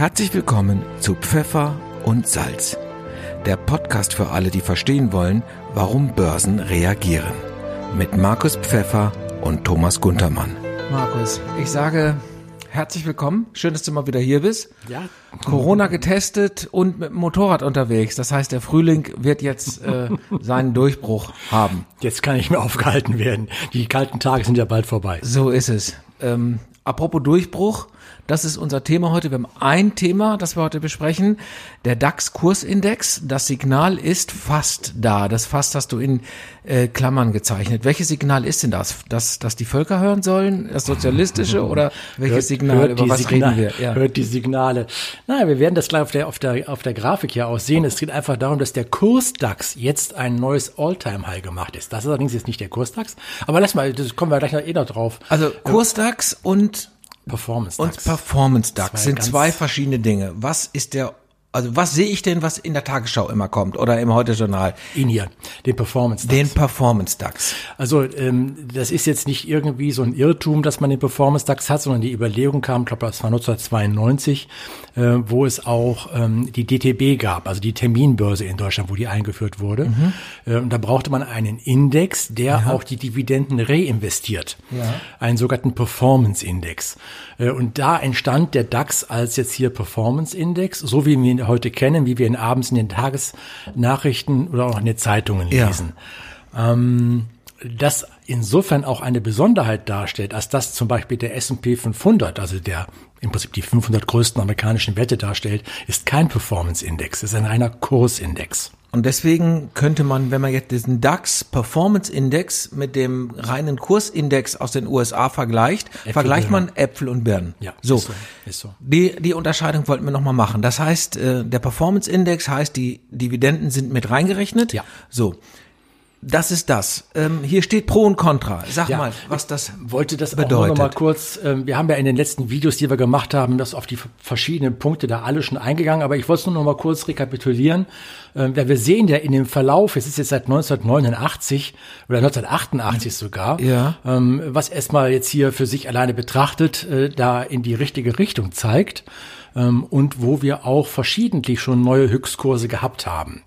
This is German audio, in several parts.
Herzlich willkommen zu Pfeffer und Salz, der Podcast für alle, die verstehen wollen, warum Börsen reagieren. Mit Markus Pfeffer und Thomas Guntermann. Markus, ich sage herzlich willkommen. Schön, dass du mal wieder hier bist. Ja. Corona getestet und mit dem Motorrad unterwegs. Das heißt, der Frühling wird jetzt äh, seinen Durchbruch haben. Jetzt kann ich mehr aufgehalten werden. Die kalten Tage sind ja bald vorbei. So ist es. Ähm, apropos Durchbruch, das ist unser Thema heute. Wir haben ein Thema, das wir heute besprechen. Der DAX-Kursindex. Das Signal ist fast da. Das fast hast du in äh, Klammern gezeichnet. Welches Signal ist denn das? Das, dass die Völker hören sollen? Das sozialistische? Oder welches Hört- Signal? hört Über was Signal- reden wir? Ja. Hört die Signale. Naja, wir werden das gleich auf der, auf der, auf der Grafik hier aussehen. Es geht einfach darum, dass der Kurs-DAX jetzt ein neues All-Time-High gemacht ist. Das ist allerdings jetzt nicht der Kurs-DAX. Aber lass mal, das kommen wir gleich noch eh noch drauf. Also Kurs-DAX und Performance-DAX. Und Performance DAX Zwei sind zwei verschiedene Dinge. Was ist der, also was sehe ich denn, was in der Tagesschau immer kommt oder im Heute-Journal? Ihn hier, den Performance-DAX. Den Performance DAX. Also ähm, das ist jetzt nicht irgendwie so ein Irrtum, dass man den Performance DAX hat, sondern die Überlegung kam, ich glaube, das war 1992, äh, wo es auch ähm, die DTB gab, also die Terminbörse in Deutschland, wo die eingeführt wurde. Äh, und da brauchte man einen Index, der auch die Dividenden reinvestiert. Ja. Einen sogenannten Performance Index. Äh, und da entstand der DAX als jetzt hier Performance Index, so wie wir ihn heute kennen, wie wir ihn abends in den Tagesnachrichten oder auch in den Zeitungen Ja. lesen ähm, das insofern auch eine Besonderheit darstellt, als dass zum Beispiel der S&P 500, also der im Prinzip die 500 größten amerikanischen Werte darstellt, ist kein Performance-Index, ist ein reiner Kursindex. Und deswegen könnte man, wenn man jetzt diesen DAX Performance Index mit dem reinen Kursindex aus den USA vergleicht, vergleicht man Äpfel und Birnen. Ja, so. ist so, ist so. Die, die Unterscheidung wollten wir nochmal machen. Das heißt, äh, der Performance Index heißt, die Dividenden sind mit reingerechnet. Ja. So. Das ist das. Ähm, hier steht Pro und Contra. Sag Ja. mal, was das Wollte das auch bedeutet. noch mal kurz, ähm, wir haben ja in den letzten Videos, die wir gemacht haben, das auf die verschiedenen Punkte da alle schon eingegangen, aber ich wollte es nur noch mal kurz rekapitulieren. Ähm, wir sehen ja in dem Verlauf, es ist jetzt seit 1989 oder 1988 sogar, Ja. ähm, was erstmal jetzt hier für sich alleine betrachtet, äh, da in die richtige Richtung zeigt ähm, und wo wir auch verschiedentlich schon neue Höchstkurse gehabt haben.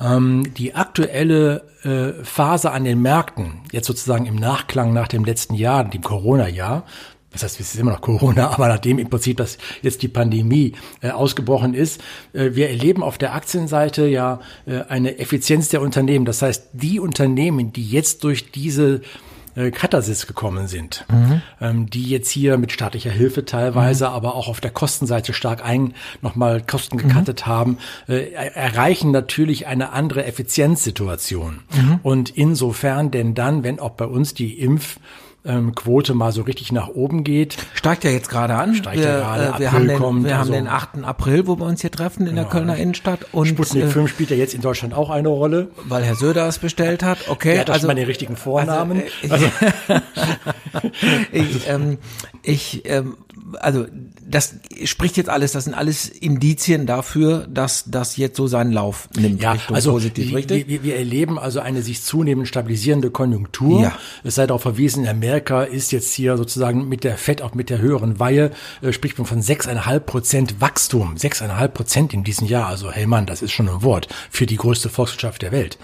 Ähm, die aktuelle äh, Phase an den Märkten, jetzt sozusagen im Nachklang nach dem letzten Jahr, dem Corona-Jahr, das heißt, es ist immer noch Corona, aber nachdem im Prinzip das jetzt die Pandemie äh, ausgebrochen ist, äh, wir erleben auf der Aktienseite ja äh, eine Effizienz der Unternehmen. Das heißt, die Unternehmen, die jetzt durch diese äh, Katasis gekommen sind, ähm, die jetzt hier mit staatlicher Hilfe teilweise, aber auch auf der Kostenseite stark ein nochmal Kosten gekattet haben, äh, er- erreichen natürlich eine andere Effizienzsituation. Und insofern denn dann, wenn auch bei uns die Impf ähm, Quote mal so richtig nach oben geht, Steigt ja jetzt gerade an. Steigt wir, ja gerade, äh, wir April haben den, kommt, wir haben also- den 8. April, wo wir uns hier treffen in der Kölner Innenstadt. Und Sputnik äh, 5 spielt ja jetzt in Deutschland auch eine Rolle. weil Herr Söder es bestellt hat. Okay, Der hat also also mal den richtigen Vornamen. Also, ich, ähm, ich, ähm, also das spricht jetzt alles, das sind alles Indizien dafür, dass das jetzt so seinen Lauf nimmt Ja, Richtung also positiv, wir, richtig? Wir, wir erleben also eine sich zunehmend stabilisierende Konjunktur. Ja. Es sei darauf verwiesen, Amerika ist jetzt hier sozusagen mit der FED, auch mit der höheren Weihe, äh, spricht man von 6,5 Prozent Wachstum. 6,5 Prozent in diesem Jahr. Also, hey Mann, das ist schon ein Wort für die größte Volkswirtschaft der Welt.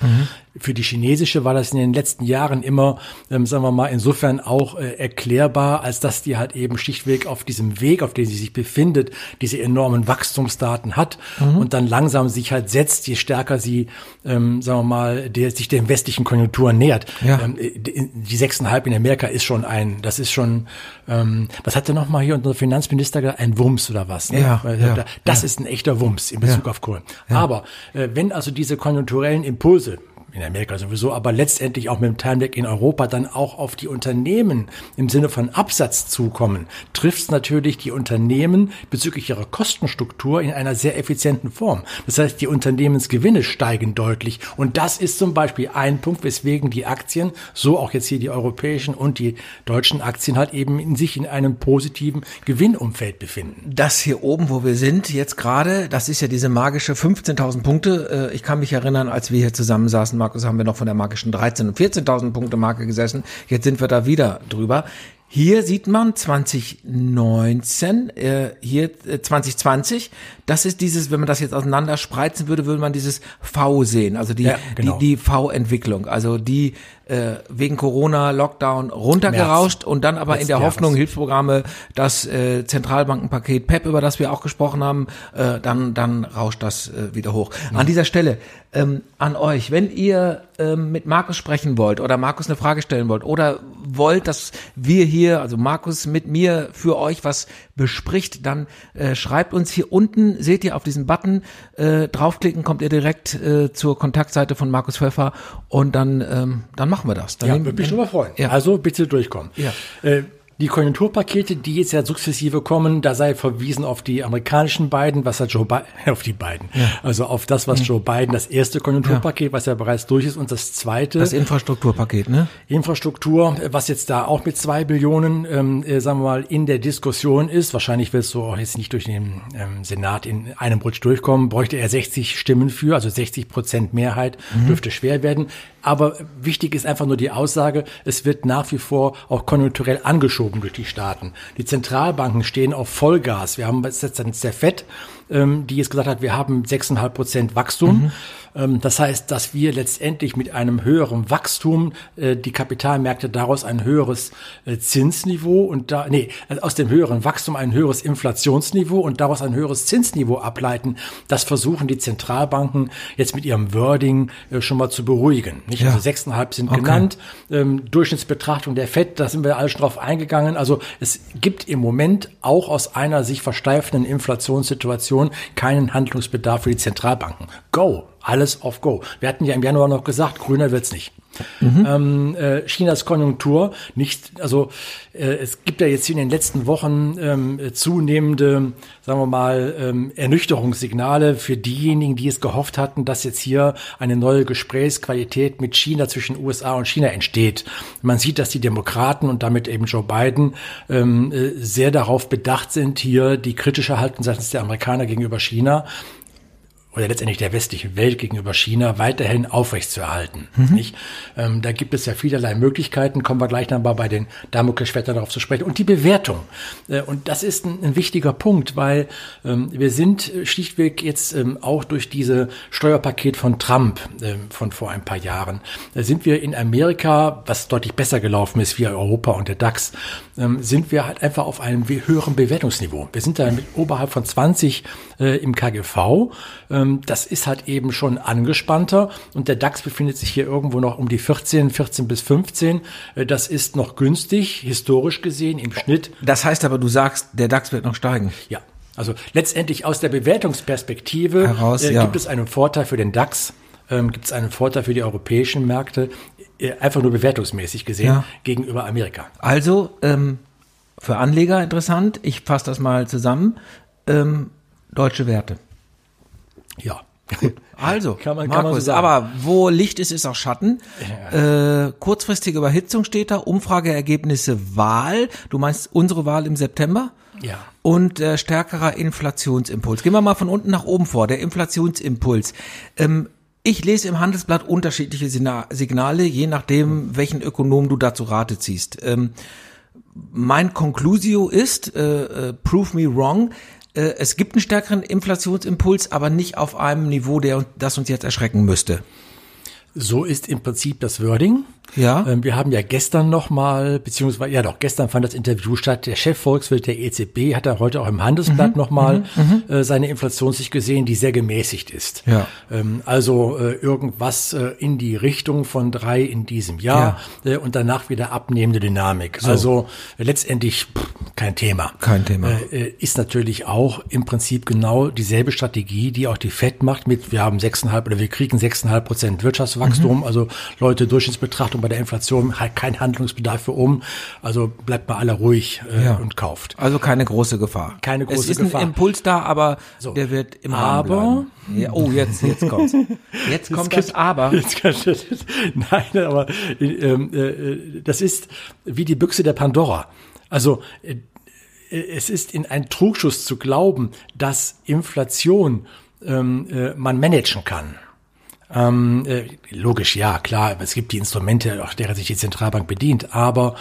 Für die chinesische war das in den letzten Jahren immer, ähm, sagen wir mal, insofern auch äh, erklärbar, als dass die halt eben schlichtweg auf diesem Weg, auf dem sie sich befindet, diese enormen Wachstumsdaten hat und dann langsam sich halt setzt, je stärker sie, ähm, sagen wir mal, der, sich den westlichen Konjunkturen nähert. Ja. Ähm, die die 6,5 in Amerika ist schon ein, das ist schon, ähm, was hat der nochmal hier unser Finanzminister gesagt? Ein Wumms oder was? Ne? Ja, Weil, ja, das ist ein echter Wumms in Bezug Ja. auf Kohlen. Aber äh, wenn also diese konjunkturellen Impulse in Amerika sowieso, aber letztendlich auch mit dem Timelag in Europa dann auch auf die Unternehmen im Sinne von Absatz zukommen, trifft es natürlich die Unternehmen bezüglich ihrer Kostenstruktur in einer sehr effizienten Form. Das heißt, die Unternehmensgewinne steigen deutlich und das ist zum Beispiel ein Punkt, weswegen die Aktien, so auch jetzt hier die europäischen und die deutschen Aktien halt eben in sich in einem positiven Gewinnumfeld befinden. das hier oben, wo wir sind, jetzt gerade, das ist ja diese magische 15.000 Punkte. Äh, Ich kann mich erinnern, als wir hier zusammensaßen, Markus, haben wir noch von der magischen 13.000 und 14.000 Punkte Marke gesessen. Jetzt sind wir da wieder drüber. Hier sieht man 2019, äh, hier äh, 2020, das ist dieses, wenn man das jetzt auseinander spreizen würde, würde man dieses V sehen, also die, Ja, genau. die, die V-Entwicklung, also die äh, wegen Corona, Lockdown runtergerauscht und dann aber in der Hoffnung. Hilfsprogramme, das äh, Zentralbankenpaket PEP, über das wir auch gesprochen haben, äh, dann, dann rauscht das äh, wieder hoch. An dieser Stelle ähm, an euch, wenn ihr ähm, mit Markus sprechen wollt oder Markus eine Frage stellen wollt oder wollt, dass wir hier, also Markus mit mir für euch was bespricht, dann äh, schreibt uns hier unten, seht ihr auf diesen Button, äh, draufklicken, kommt ihr direkt äh, zur Kontaktseite von Markus Pfeffer und dann, ähm, dann machen wir das. Dann Ja, würde mich drüber freuen. Ja. Also bitte durchkommen. Ja. Äh, die Konjunkturpakete, die jetzt ja sukzessive kommen, da sei verwiesen auf die amerikanischen beiden, was hat Joe Biden, auf die beiden, also auf das, was Joe Biden, das erste Konjunkturpaket, was ja bereits durch ist, und das zweite, Das Infrastrukturpaket, ne? Infrastruktur, was jetzt da auch mit zwei Billionen, ähm, äh, sagen wir mal, in der Diskussion ist. Wahrscheinlich wird es so auch jetzt nicht durch den ähm, Senat in einem Rutsch durchkommen. Bräuchte er 60 Stimmen für, also 60 Prozent Mehrheit, dürfte schwer werden. Aber wichtig ist einfach nur die Aussage, es wird nach wie vor auch konjunkturell angeschoben durch die Staaten. Die Zentralbanken stehen auf Vollgas. Wir haben jetzt der FED, ähm, die jetzt gesagt hat, wir haben 6,5 Prozent Wachstum. Ähm, das heißt, dass wir letztendlich mit einem höheren Wachstum äh, die Kapitalmärkte daraus ein höheres äh, Zinsniveau und da nee, also aus dem höheren Wachstum ein höheres Inflationsniveau und daraus ein höheres Zinsniveau ableiten. Das versuchen die Zentralbanken jetzt mit ihrem Wording äh, schon mal zu beruhigen. Nicht? Ja. Also 6,5 sind Okay. genannt. Ähm, Durchschnittsbetrachtung der FED, da sind wir alle schon drauf eingegangen. Also es gibt im Moment auch aus einer sich versteifenden Inflationssituation keinen Handlungsbedarf für die Zentralbanken. Go, alles auf Go. Wir hatten ja im Januar noch gesagt, grüner wird's nicht. Ähm, äh, Chinas Konjunktur nicht, also äh, es gibt ja jetzt in den letzten Wochen ähm, zunehmende, sagen wir mal, ähm, Ernüchterungssignale für diejenigen, die es gehofft hatten, dass jetzt hier eine neue Gesprächsqualität mit China zwischen USA und China entsteht. Man sieht, dass die Demokraten und damit eben Joe Biden ähm, äh, sehr darauf bedacht sind, hier die kritische Haltung seitens der Amerikaner gegenüber China oder letztendlich der westlichen Welt gegenüber China weiterhin aufrechtzuerhalten. Nicht? Ähm, da gibt es ja vielerlei Möglichkeiten, kommen wir gleich noch mal bei den Damoklesschwertern darauf zu sprechen. Und die Bewertung. Äh, und das ist ein, ein wichtiger Punkt, weil ähm, wir sind schlichtweg jetzt ähm, auch durch diese Steuerpaket von Trump ähm, von vor ein paar Jahren, da sind wir in Amerika, was deutlich besser gelaufen ist wie Europa und der DAX, ähm, sind wir halt einfach auf einem höheren Bewertungsniveau. Wir sind da mit oberhalb von 20 äh, im KGV. Ähm, das ist halt eben schon angespannter und der DAX befindet sich hier irgendwo noch um die 14, 14 bis 15. Äh, das ist noch günstig, historisch gesehen im Schnitt. Das heißt aber, du sagst, der DAX wird noch steigen. Ja, also letztendlich aus der Bewertungsperspektive Heraus, äh, ja. gibt es einen Vorteil für den DAX, ähm, gibt es einen Vorteil für die europäischen Märkte, äh, einfach nur bewertungsmäßig gesehen Ja. gegenüber Amerika. Also, ähm, für Anleger interessant, ich fasse das mal zusammen, ähm, deutsche Werte. Ja. Also, Kann man- kann man Markus, so sagen. aber wo Licht ist, ist auch Schatten. Äh, kurzfristige Überhitzung steht da, Umfrageergebnisse Wahl. Du meinst unsere Wahl im September? Ja. Und äh, stärkerer Inflationsimpuls. Gehen wir mal von unten nach oben vor. Der Inflationsimpuls. Ähm, ich lese im Handelsblatt unterschiedliche Signale, je nachdem, welchen Ökonom du dazu Rate ziehst. Ähm, mein Conclusio ist, äh, äh, prove me wrong, es gibt einen stärkeren Inflationsimpuls, aber nicht auf einem Niveau, der das uns jetzt erschrecken müsste. So ist im Prinzip das Wording. Ja. Ähm, wir haben ja gestern noch mal, beziehungsweise, ja doch, gestern fand das Interview statt. Der Chefvolkswirt der EZB hat da heute auch im Handelsblatt Mhm, noch mal äh, seine Inflationssicht gesehen, die sehr gemäßigt ist. Ja. Ähm, also äh, irgendwas äh, in die Richtung von drei in diesem Jahr äh, und danach wieder abnehmende Dynamik. Also äh, letztendlich pff, kein Thema. Kein Thema. Äh, äh, ist natürlich auch im Prinzip genau dieselbe Strategie, die auch die FED macht mit, wir haben 6,5 oder wir kriegen 6,5 Prozent Wirtschaftswachstum, Mhm. also Leute, Durchschnittsbetrachtung bei der Inflation, halt kein Handlungsbedarf für um, also bleibt mal alle ruhig äh, Ja. und kauft. Also keine große Gefahr. Keine große es ist Gefahr. ein Impuls da, aber So. der wird im Aber-. Ja, oh, jetzt, jetzt kommt's. Jetzt kommt kann- das Aber. Jetzt kann, nein, aber ähm, äh, das ist wie die Büchse der Pandora. Also äh, es ist in ein Trugschuss zu glauben, dass Inflation ähm, äh, man managen kann. Ähm, äh, logisch, ja, klar, es gibt die Instrumente, auf derer sich die Zentralbank bedient, aber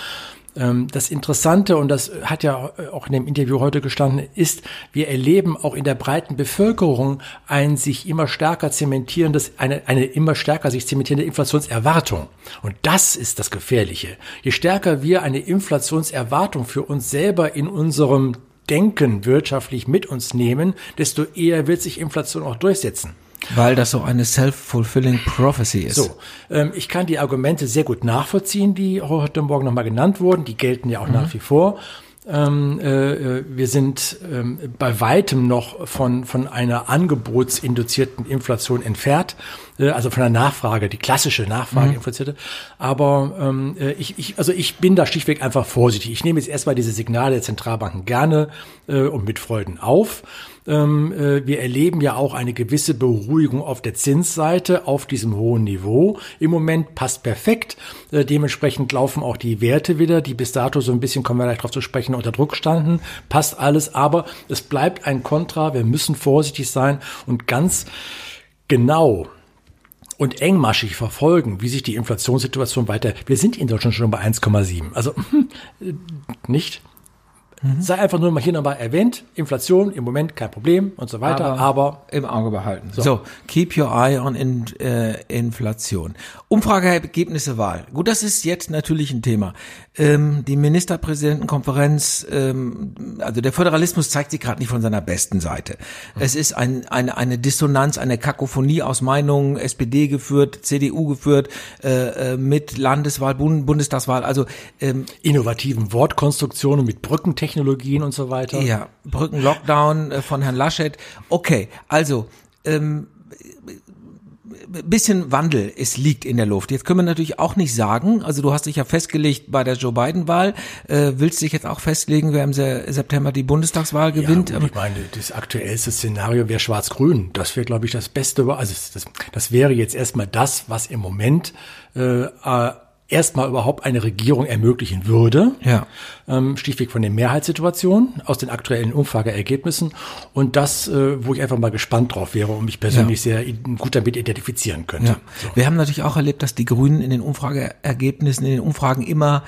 Ähm, das Interessante, und das hat ja auch in dem Interview heute gestanden, ist, wir erleben auch in der breiten Bevölkerung ein sich immer stärker zementierendes, eine, eine immer stärker sich zementierende Inflationserwartung. Und das ist das Gefährliche. Je stärker wir eine Inflationserwartung für uns selber in unserem Denken wirtschaftlich mit uns nehmen, desto eher wird sich Inflation auch durchsetzen. Weil das so eine self-fulfilling prophecy ist. So, ähm, ich kann die Argumente sehr gut nachvollziehen, die heute Morgen nochmal genannt wurden. Die gelten ja auch mhm. nach wie vor. Ähm, äh, äh, wir sind ähm, bei weitem noch von, von einer angebotsinduzierten Inflation entfernt, also von der Nachfrage, die klassische Nachfrage mhm. infizierte. Aber ähm, äh, ich, ich, also ich bin da schlichtweg einfach vorsichtig. Ich nehme jetzt erstmal diese Signale der Zentralbanken gerne äh, und mit Freuden auf. Ähm, äh, wir erleben ja auch eine gewisse Beruhigung auf der Zinsseite auf diesem hohen Niveau. Im Moment passt perfekt. Äh, dementsprechend laufen auch die Werte wieder, die bis dato so ein bisschen, kommen wir gleich drauf zu sprechen, unter Druck standen. Passt alles, aber es bleibt ein Kontra. Wir müssen vorsichtig sein und ganz genau und engmaschig verfolgen, wie sich die Inflationssituation weiter. Wir sind in Deutschland schon bei 1,7. Also nicht Mhm. Sei einfach nur mal hier nochmal erwähnt. Inflation im Moment kein Problem und so weiter, aber, aber im Auge behalten. So. so. keep your eye on in, äh, Inflation. Umfrageergebnisse Wahl. Gut, das ist jetzt natürlich ein Thema. Ähm, die Ministerpräsidentenkonferenz, ähm, also der Föderalismus zeigt sich gerade nicht von seiner besten Seite. Mhm. Es ist ein, eine, eine Dissonanz, eine Kakophonie aus Meinungen, SPD geführt, CDU geführt, äh, äh, mit Landeswahl, Bund, Bundestagswahl, also ähm, innovativen Wortkonstruktionen mit Brückentechnik Technologien und so weiter. Ja, Brückenlockdown äh, von Herrn Laschet. Okay, also ähm, bisschen Wandel, es liegt in der Luft. Jetzt können wir natürlich auch nicht sagen, also du hast dich ja festgelegt bei der Joe Biden-Wahl, äh, willst dich jetzt auch festlegen, wer im September die Bundestagswahl gewinnt? Ja, ich meine, das aktuellste Szenario wäre Schwarz-Grün. Das wäre, glaube ich, das Beste. Also das, das wäre jetzt erstmal das, was im Moment äh, erstmal überhaupt eine Regierung ermöglichen würde. Ja. Ähm, schlichtweg von den Mehrheitssituationen aus den aktuellen Umfrageergebnissen. Und das, äh, wo ich einfach mal gespannt drauf wäre und mich persönlich ja. sehr gut damit identifizieren könnte. Ja. So. Wir haben natürlich auch erlebt, dass die Grünen in den Umfrageergebnissen, in den Umfragen immer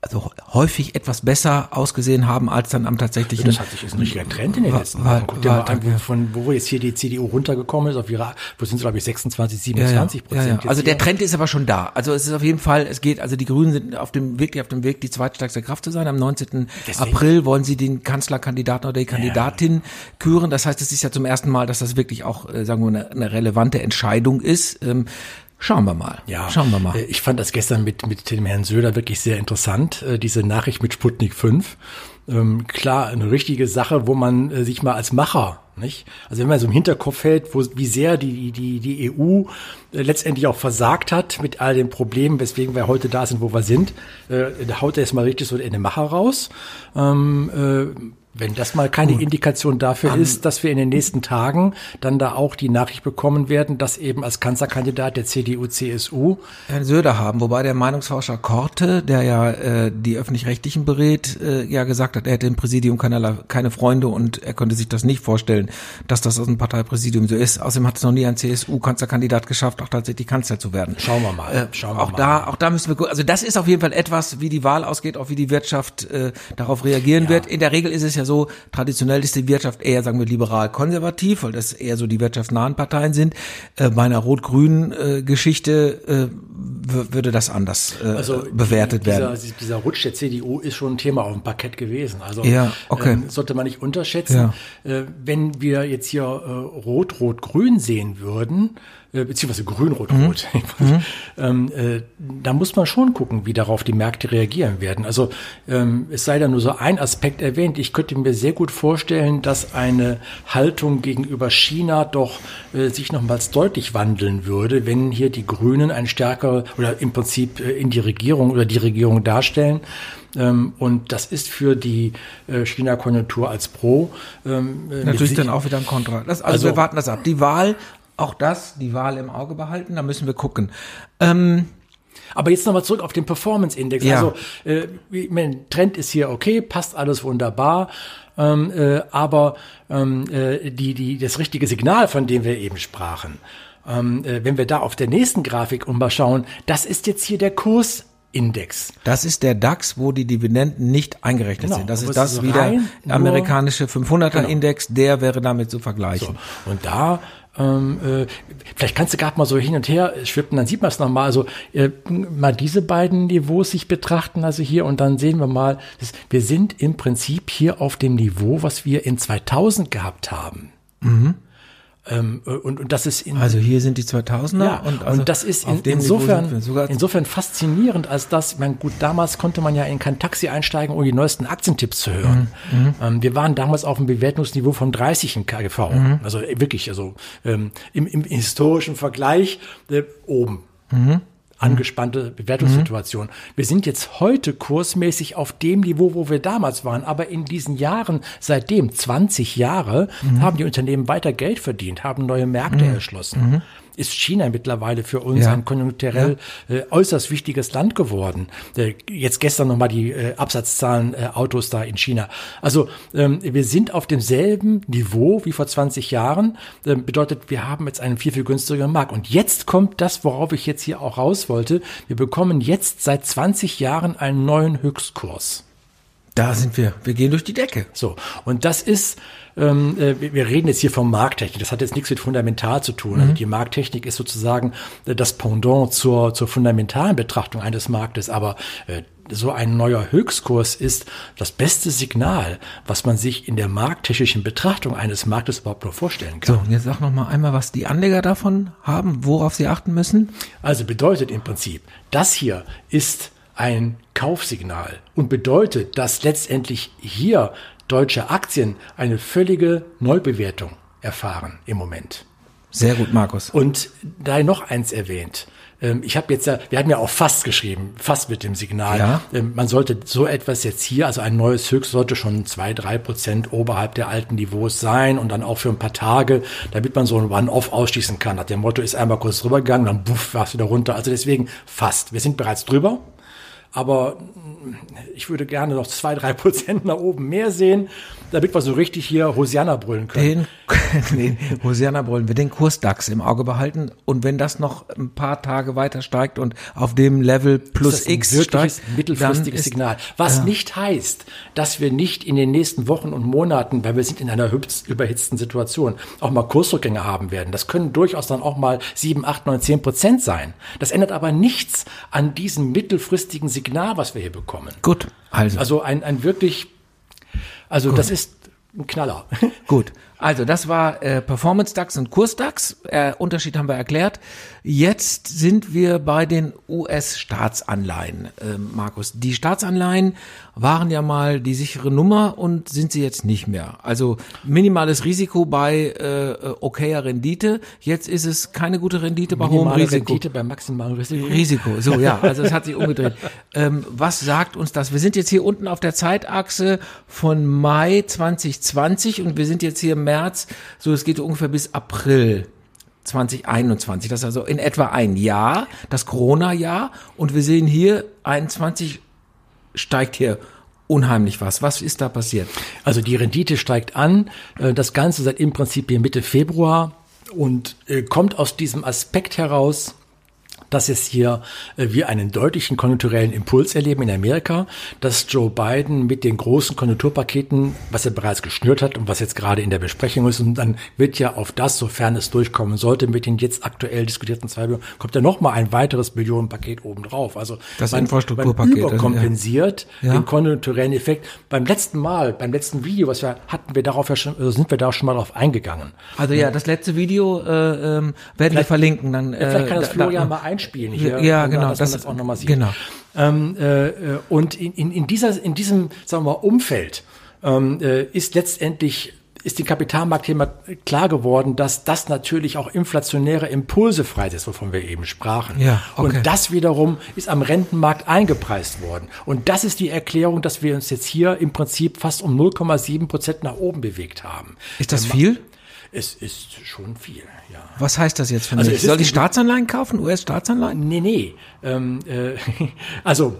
also häufig etwas besser ausgesehen haben als dann am tatsächlichen. Das hat sich ist ein richtiger Trend in den war, letzten Jahren. Guck dir mal an, wo, von wo jetzt hier die CDU runtergekommen ist, auf ihre, wo sind sie glaube ich 26, 27 Prozent. Ja, ja. Also der Trend ist aber schon da. Also es ist auf jeden Fall, es geht, also die Grünen sind auf dem wirklich auf dem Weg, die zweitstärkste Kraft zu sein. Am 19. Deswegen. April wollen sie den Kanzlerkandidaten oder die Kandidatin küren. Das heißt, es ist ja zum ersten Mal, dass das wirklich auch, äh, sagen wir, eine, eine relevante Entscheidung ist. Ähm, Schauen wir mal. Ja, schauen wir mal. Äh, ich fand das gestern mit, mit dem Herrn Söder wirklich sehr interessant, äh, diese Nachricht mit Sputnik 5. Ähm, klar, eine richtige Sache, wo man äh, sich mal als Macher, nicht? Also wenn man so im Hinterkopf hält, wo, wie sehr die, die, die EU letztendlich auch versagt hat mit all den Problemen, weswegen wir heute da sind, wo wir sind, äh, haut er jetzt mal richtig so in den Macher raus. Ähm, äh, wenn das mal keine Gut. Indikation dafür um, ist, dass wir in den nächsten Tagen dann da auch die Nachricht bekommen werden, dass eben als Kanzlerkandidat der CDU-CSU Herrn Söder haben, wobei der Meinungsforscher Korte, der ja äh, die öffentlich-rechtlichen berät, äh, ja gesagt hat, er hätte im Präsidium keine, keine Freunde und er könnte sich das nicht vorstellen, dass das aus dem Parteipräsidium so ist. Außerdem hat es noch nie ein CSU-Kanzlerkandidat geschafft, auch tatsächlich Kanzler zu werden. Schauen wir mal. Äh, Schauen wir auch mal. da, auch da müssen wir gucken. Also das ist auf jeden Fall etwas, wie die Wahl ausgeht, auch wie die Wirtschaft äh, darauf reagieren ja. wird. In der Regel ist es ja so, traditionell ist die Wirtschaft eher, sagen wir, liberal-konservativ, weil das eher so die wirtschaftsnahen Parteien sind. Äh, bei einer rot-grünen äh, Geschichte äh, würde das anders äh, also bewertet dieser, werden. Dieser Rutsch der CDU ist schon ein Thema auf dem Parkett gewesen. Also ja, okay. ähm, sollte man nicht unterschätzen. Ja. Äh, wenn wir jetzt hier äh, rot-rot-grün sehen würden, äh, beziehungsweise grün-rot-rot. Mhm. mhm. ähm, äh, da muss man schon gucken, wie darauf die Märkte reagieren werden. Also ähm, es sei da nur so ein Aspekt erwähnt. Ich könnte mir sehr gut vorstellen, dass eine Haltung gegenüber China doch äh, sich nochmals deutlich wandeln würde, wenn hier die Grünen ein stärker oder im Prinzip äh, in die Regierung oder die Regierung darstellen. Ähm, und das ist für die äh, China-Konjunktur als Pro. Ähm, äh, Natürlich dann auch wieder ein Kontra. Das, also, also wir warten das ab. Die Wahl auch das, die Wahl im Auge behalten, da müssen wir gucken. Ähm, aber jetzt nochmal zurück auf den Performance-Index. Ja. Also, äh, mein Trend ist hier okay, passt alles wunderbar. Ähm, äh, aber ähm, äh, die, die, das richtige Signal, von dem wir eben sprachen, ähm, äh, wenn wir da auf der nächsten Grafik mal schauen, das ist jetzt hier der Kurs Index. Das ist der DAX, wo die Dividenden nicht eingerechnet Genau, sind. Das ist das ist wie der amerikanische 500er Genau. Der wäre damit zu vergleichen. Und da, ähm, äh, vielleicht kannst du gerade mal so hin und her schwippen, dann sieht man es nochmal. Also äh, mal diese beiden Niveaus sich betrachten, also hier und dann sehen wir mal, dass wir sind im Prinzip hier auf dem Niveau, was wir in 2000 gehabt haben. Ähm, äh, und, und das ist in, Also hier sind die 2000er ja, und, und, also das ist in, insofern, insofern faszinierend, als dass, ich meine, gut, damals konnte man ja in kein Taxi einsteigen, um die neuesten Aktientipps zu hören. Mhm, Ähm, wir waren damals auf einem Bewertungsniveau von 30 im KGV. Mhm. Also äh, wirklich, also ähm, im, im historischen Vergleich äh, oben. Mhm. Angespannte Bewertungssituation. Wir sind jetzt heute kursmäßig auf dem Niveau, wo wir damals waren, aber in diesen Jahren, seitdem 20 Jahre, Mhm. haben die Unternehmen weiter Geld verdient, haben neue Märkte erschlossen. Ist China mittlerweile für uns. Ja. ein konjunkturell äh, äußerst wichtiges Land geworden. Äh, jetzt gestern nochmal die äh, Absatzzahlen äh, Autos da in China. Also ähm, wir sind auf demselben Niveau wie vor 20 Jahren. Ähm, bedeutet, wir haben jetzt einen viel, viel günstigeren Markt. Und jetzt kommt das, worauf ich jetzt hier auch raus wollte. Wir bekommen jetzt seit 20 Jahren einen neuen Höchstkurs. Da sind wir. Wir gehen durch die Decke. So, und das ist, ähm, äh, wir- reden jetzt hier von Markttechnik, das hat jetzt nichts mit fundamental zu tun. Also die Markttechnik ist sozusagen äh, das Pendant zur, zur fundamentalen Betrachtung eines Marktes, aber äh, so ein neuer Höchstkurs ist das beste Signal, was man sich in der markttechnischen Betrachtung eines Marktes überhaupt nur vorstellen kann. So, und jetzt sag noch mal einmal, was die Anleger davon haben, worauf sie achten müssen. Also bedeutet im Prinzip, das hier ist ein Kaufsignal und bedeutet, dass letztendlich hier deutsche Aktien eine völlige Neubewertung erfahren im Moment. Sehr gut, Markus. Und da noch eins erwähnt. Ähm, Ich habe jetzt ja, wir haben ja auch fast geschrieben, fast mit dem Signal. Ja. Ähm, Man sollte so etwas jetzt hier, also ein neues Höchst sollte schon zwei, drei Prozent oberhalb der alten Niveaus sein und dann auch für ein paar Tage, damit man so ein One-Off ausschließen kann. Nach dem Motto ist einmal kurz drüber gegangen, dann buff, war es wieder runter. Also deswegen fast. Wir sind bereits drüber. Aber ich würde gerne noch zwei, drei Prozent nach oben mehr sehen, damit wir so richtig hier Hosianna brüllen können. Den, den Hosianna wollen wir den Kursdax im Auge behalten und wenn das noch ein paar Tage weiter steigt und auf dem Level plus ist das ein X steigt, mittelfristiges dann ist- Signal. Was nicht heißt, dass wir nicht in den nächsten Wochen und Monaten, weil wir sind in einer hübsch überhitzten Situation, auch mal Kursrückgänge haben werden. Das können durchaus dann auch mal 7, 8, 9, 10 Prozent sein. Das ändert aber nichts an diesem mittelfristigen Signal, was wir hier bekommen. Gut, also, Also ein, ein wirklich, also das ist ein Knaller. gut. Also das war äh, Performance DAX und Kurs DAX. Äh, Unterschied haben wir erklärt. Jetzt sind wir bei den US-Staatsanleihen, ähm, Markus. Die Staatsanleihen waren ja mal die sichere Nummer und sind sie jetzt nicht mehr. Also minimales Risiko bei äh, äh, okayer Rendite. Jetzt ist es keine gute Rendite bei hohem Minimale Risiko. Rendite beim maximalen Risiko. Risiko, so ja, also es hat sich umgedreht. Ähm, was sagt uns das? Wir sind jetzt hier unten auf der Zeitachse von Mai 2020 und wir sind jetzt hier im März, so es geht ungefähr bis April 2021. Das ist also in etwa ein Jahr, das Corona-Jahr und wir sehen hier 21 steigt hier unheimlich was. Was ist da passiert? Also die Rendite steigt an. Äh, Das Ganze seit im Prinzip hier Mitte Februar und äh, kommt aus diesem Aspekt heraus, dass es hier äh, wir einen deutlichen konjunkturellen Impuls erleben in Amerika, dass Joe Biden mit den großen Konjunkturpaketen, was er bereits geschnürt hat und was jetzt gerade in der Besprechung ist, und dann wird ja auf das, sofern es durchkommen sollte, mit den jetzt aktuell diskutierten zwei Billionen, kommt ja noch mal ein weiteres Billionenpaket obendrauf. Also Das man, Infrastrukturpaket, man also, ja. überkompensiert Ja. den konjunkturellen Effekt. Beim letzten Mal, beim letzten Video, was wir hatten, wir darauf ja schon, also sind wir da schon mal drauf eingegangen. Also ja, das letzte Video äh, ähm, werden wir verlinken. Dann, äh, Vielleicht kann das da- Florian da- mal einspielen hier. Ja, dass genau, man das- das auch nochmal sieht. genau. Ähm, äh, äh, und in, in, in, dieser, in diesem, sagen wir mal, Umfeld ähm, äh, ist letztendlich ist dem Kapitalmarktthema klar geworden, dass das natürlich auch inflationäre Impulse freisetzt, wovon wir eben sprachen. Ja, okay. Und das wiederum ist am Rentenmarkt eingepreist worden. Und das ist die Erklärung, dass wir uns jetzt hier im Prinzip fast um 0,7 Prozent nach oben bewegt haben. Ist das viel? Es ist schon viel, ja. Was heißt das jetzt für Also mich? ist Soll ich die- Staatsanleihen kaufen, US-Staatsanleihen? Nee, nee. Ähm, äh, also,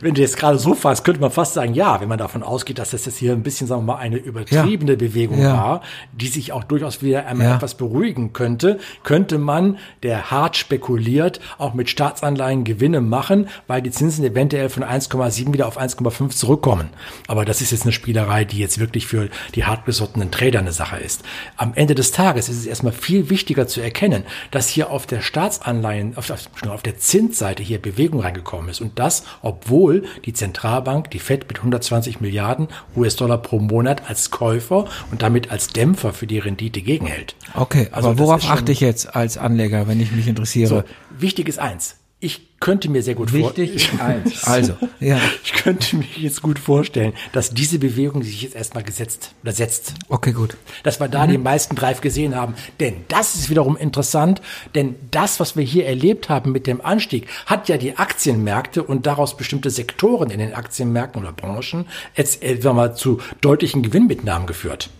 wenn du jetzt gerade so fasst, könnte man fast sagen, ja, wenn man davon ausgeht, dass das jetzt hier ein bisschen, sagen wir mal, eine übertriebene Bewegung Ja. war, die sich auch durchaus wieder einmal Ja. etwas beruhigen könnte, könnte man, der hart spekuliert, auch mit Staatsanleihen Gewinne machen, weil die Zinsen eventuell von 1,7 wieder auf 1,5 zurückkommen. Aber das ist jetzt eine Spielerei, die jetzt wirklich für die hartgesottenen Trader eine Sache ist. Am Ende des Tages ist es erstmal viel wichtiger zu erkennen, dass hier auf der Staatsanleihen, auf, auf, auf der Zinsseite hier Bewegung reingekommen ist. Und das, obwohl die Zentralbank, die FED mit 120 Milliarden US-Dollar pro Monat als Käufer und damit als Dämpfer für die Rendite gegenhält. Okay, Also aber worauf achte ich jetzt als Anleger, wenn ich mich interessiere? So, wichtig ist eins. Ich könnte mir sehr gut vorstellen. Also, ja. Ich könnte mir jetzt gut vorstellen, dass diese Bewegung sich jetzt erstmal gesetzt oder setzt. Okay, gut. Dass wir da die meisten Drive gesehen haben. Denn das ist wiederum interessant, denn das, was wir hier erlebt haben mit dem Anstieg, hat ja die Aktienmärkte und daraus bestimmte Sektoren in den Aktienmärkten oder Branchen jetzt äh, sagen wir mal, zu deutlichen Gewinnmitnahmen geführt.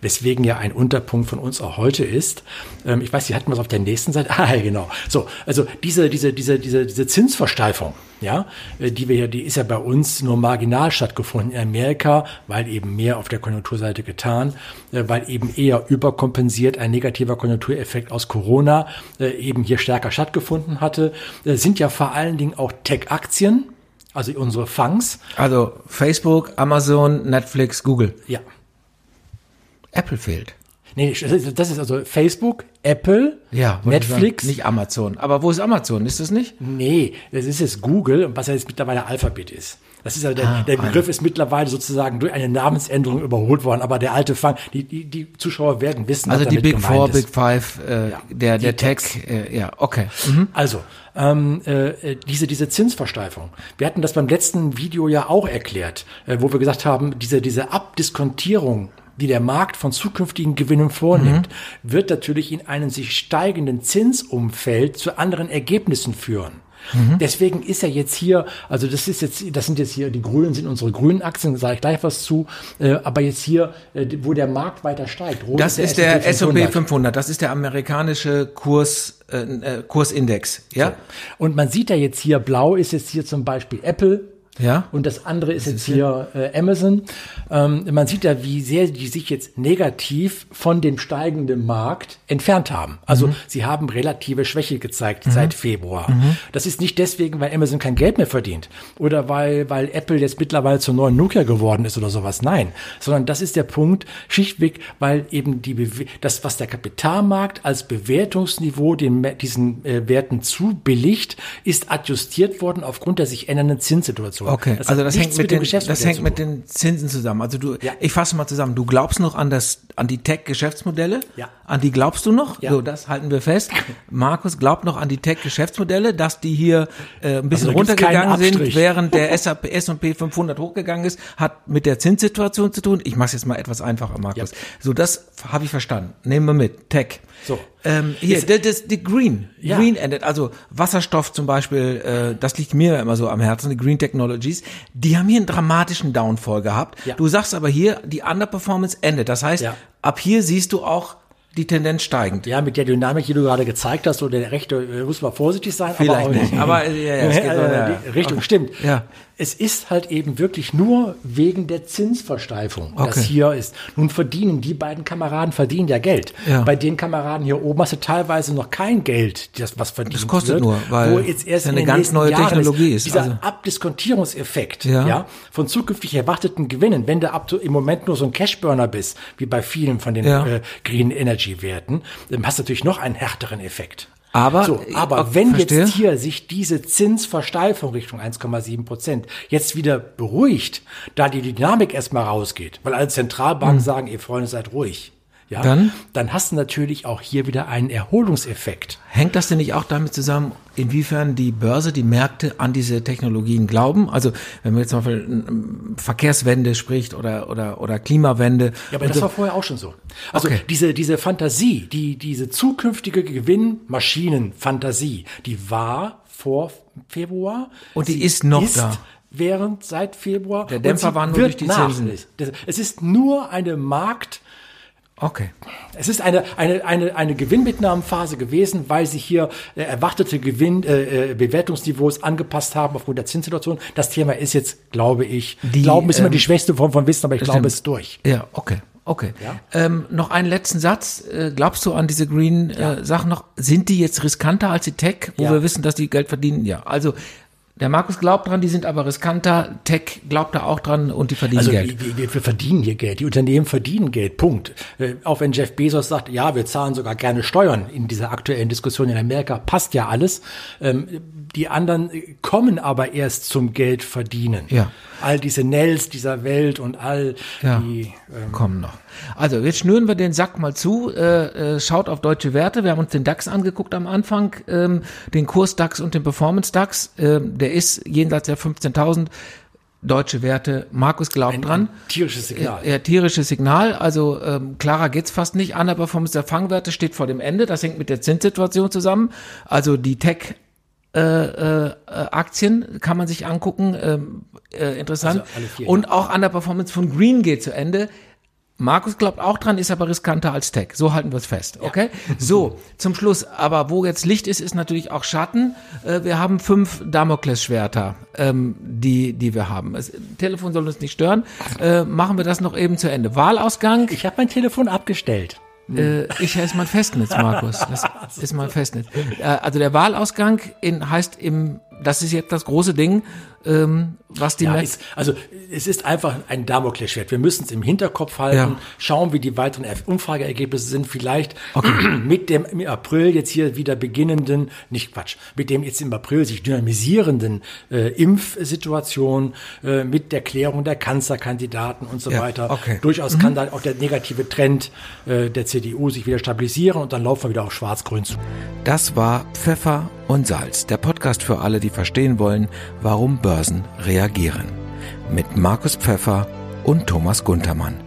Weswegen ja ein Unterpunkt von uns auch heute ist, ähm, ich weiß, Sie hatten was auf der nächsten Seite, ah, genau. So, also diese, diese, diese, diese, diese Zinsversteifung, ja, äh, die wir ja, die ist ja bei uns nur marginal stattgefunden in Amerika, weil eben mehr auf der Konjunkturseite getan, äh, weil eben eher überkompensiert ein negativer Konjunktureffekt aus Corona äh, eben hier stärker stattgefunden hatte, äh, sind ja vor allen Dingen auch Tech-Aktien, also unsere Fangs, Also Facebook, Amazon, Netflix, Google. ja. Apple fehlt. Nee, das ist also Facebook, Apple, Ja, Netflix. Sagen, nicht Amazon. Aber wo ist Amazon? Ist das nicht? Nee, das ist jetzt Google, was ja jetzt mittlerweile Alphabet ist. Das ist ja der, Ah, der Begriff ist mittlerweile sozusagen durch eine Namensänderung überholt worden, aber der alte Fang, die, die, die Zuschauer werden wissen, Also was die Big Four, ist. Big Five, äh, Ja, der, der Tech, äh, ja, okay. Mhm. Also, ähm, äh, diese, diese Zinsversteifung. Wir hatten das beim letzten Video ja auch erklärt, äh, wo wir gesagt haben, diese, diese Abdiskontierung, die der Markt von zukünftigen Gewinnen vornimmt, wird natürlich in einem sich steigenden Zinsumfeld zu anderen Ergebnissen führen. Deswegen ist er jetzt hier, also das ist jetzt, das sind jetzt hier, die Grünen sind unsere grünen Aktien, da sage ich gleich was zu, äh, aber jetzt hier, äh, wo der Markt weiter steigt. rot Das ist der S&P 500. 500. Das ist der amerikanische Kurs, äh, äh, Kursindex. Ja? Und man sieht ja jetzt hier, blau ist jetzt hier zum Beispiel Apple. Ja. Und das andere ist jetzt hier äh, Amazon. Ähm, man sieht ja, wie sehr die sich jetzt negativ von dem steigenden Markt entfernt haben. Also sie haben relative Schwäche gezeigt seit Februar. Das ist nicht deswegen, weil Amazon kein Geld mehr verdient oder weil, weil Apple jetzt mittlerweile zur neuen Nokia geworden ist oder sowas. Nein, sondern das ist der Punkt schlichtweg, weil eben die Bewe das, was der Kapitalmarkt als Bewertungsniveau den, diesen äh, Werten zubilligt, ist adjustiert worden aufgrund der sich ändernden Zinssituation. Okay, Das also das hängt mit, dem den, das hängt mit den Zinsen zusammen. Also du, Ja. ich fasse mal zusammen. Du glaubst noch an das, an die Tech-Geschäftsmodelle? Ja. An die glaubst du noch? Ja. So, das halten wir fest. Markus glaubt noch an die Tech-Geschäftsmodelle, dass die hier äh, ein bisschen Also runtergegangen sind, während der SAP, S&P 500 hochgegangen ist, hat mit der Zinssituation zu tun. Ich mache jetzt mal etwas einfacher, Markus. Ja. So, das habe ich verstanden. Nehmen wir mit. Tech. So. Ähm, hier, Ist- das, das, die Green, Ja. Green Ended, also Wasserstoff zum Beispiel, äh, das liegt mir immer so am Herzen, die Green Technologies, die haben hier einen dramatischen Downfall gehabt. Ja. Du sagst aber hier, die Underperformance endet. Das heißt, Ja. ab hier siehst du auch die Tendenz steigend. Ja, mit der Dynamik, die du gerade gezeigt hast, oder der Rechte, äh, muss man vorsichtig sein. Vielleicht aber auch, nicht, aber, äh, ja, ja, es geht so, ja, ja. die Richtung stimmt. Ja. Es ist halt eben wirklich nur wegen der Zinsversteifung, Okay. das hier ist. Nun verdienen die beiden Kameraden verdienen ja Geld. Ja. Bei den Kameraden hier oben hast du teilweise noch kein Geld, das was verdient Das kostet wird, nur, weil wo jetzt erst eine ganz neue Jahren Technologie ist, Dieser also- Abdiskontierungseffekt, Ja. ja. von zukünftig erwarteten Gewinnen, wenn du ab im Moment nur so ein Cashburner bist, wie bei vielen von den Ja. äh, Green Energy Werten, dann hast du natürlich noch einen härteren Effekt. Aber- so, aber okay, wenn verstehe. jetzt hier sich diese Zinsversteifung Richtung 1,7 Prozent jetzt wieder beruhigt, da die Dynamik erstmal rausgeht, weil alle Zentralbanken sagen, ihr Freunde seid ruhig, ja, Dann? dann hast du natürlich auch hier wieder einen Erholungseffekt. Hängt das denn nicht auch damit zusammen, inwiefern die Börse, die Märkte an diese Technologien glauben? Also wenn man jetzt zum Beispiel ähm, Verkehrswende spricht oder, oder, oder Klimawende. Ja, aber das so. war vorher auch schon so. Also Okay. diese, diese Fantasie, die, diese zukünftige Gewinnmaschinenfantasie, die war vor Februar. Und die ist noch da. Während seit Februar. Der Dämpfer war nur durch die Zinsen. Es ist nur eine Markt, Okay. Es ist eine, eine, eine, eine Gewinnmitnahmenphase gewesen, weil sich hier äh, erwartete Gewinn, äh, äh, Bewertungsniveaus angepasst haben aufgrund der Zinssituation. Das Thema ist jetzt, glaube ich, Die, Glauben ist immer ähm, die schwächste Form von Wissen, aber ich glaube, es ist durch. Ja, okay. Okay. Ja. Ähm, noch einen letzten Satz. Äh, glaubst du an diese Green äh, Sachen noch? Sind die jetzt riskanter als die Tech, wo Ja. wir wissen, dass die Geld verdienen? Ja. Also der Markus glaubt dran, die sind aber riskanter. Tech glaubt da auch dran und die verdienen Also Geld. wir, wir, verdienen hier Geld, die Unternehmen verdienen Geld, Punkt. Äh, Auch wenn Jeff Bezos sagt, ja, wir zahlen sogar gerne Steuern in dieser aktuellen Diskussion in Amerika, passt ja alles. Ähm, Die anderen kommen aber erst zum Geld verdienen. Ja. All diese Nells dieser Welt und all Ja. die ähm, kommen noch. Also jetzt schnüren wir den Sack mal zu. Äh, äh, schaut auf deutsche Werte. Wir haben uns den DAX angeguckt am Anfang, ähm, den Kurs DAX und den Performance DAX. Ähm, der ist jenseits der 15.000. Deutsche Werte. Markus glaubt ein, dran. ein tierisches Signal. Ja, tierisches Signal. Also ähm, klarer geht's fast nicht. Underperformance der Fangwerte steht vor dem Ende. Das hängt mit der Zinssituation zusammen. Also die Tech äh, äh, Aktien kann man sich angucken. Ähm, äh, interessant. Also Und auch Underperformance von Green geht zu Ende. Markus glaubt auch dran, ist aber riskanter als Tech. So halten wir es fest, okay? So, zum Schluss, aber wo jetzt Licht ist, ist natürlich auch Schatten. Äh, wir haben fünf Damoklesschwerter, ähm, die, die wir haben. Das Telefon soll uns nicht stören. Äh, machen wir das noch eben zu Ende. Wahlausgang. Ich habe mein Telefon abgestellt. Äh, ich ist mein Festnetz, Markus. Das ist mein Festnetz. Äh, also der Wahlausgang in, heißt im, das ist jetzt das große Ding, ähm, was die Ja, ist, also es ist einfach ein Damoklesschwert. Wir müssen es im Hinterkopf halten, Ja. schauen, wie die weiteren Umfrageergebnisse sind. Vielleicht mit dem im April jetzt hier wieder beginnenden, nicht Quatsch, mit dem jetzt im April sich dynamisierenden äh, Impfsituation, äh, mit der Klärung der Kanzlerkandidaten und so Ja, weiter. okay. Durchaus kann dann auch der negative Trend äh, der CDU sich wieder stabilisieren und dann laufen wir wieder auf Schwarz-Grün zu. Das war Pfeffer und Salz, der Podcast für alle, die verstehen wollen, warum Börsen reagieren. Mit Markus Pfeffer und Thomas Guntermann.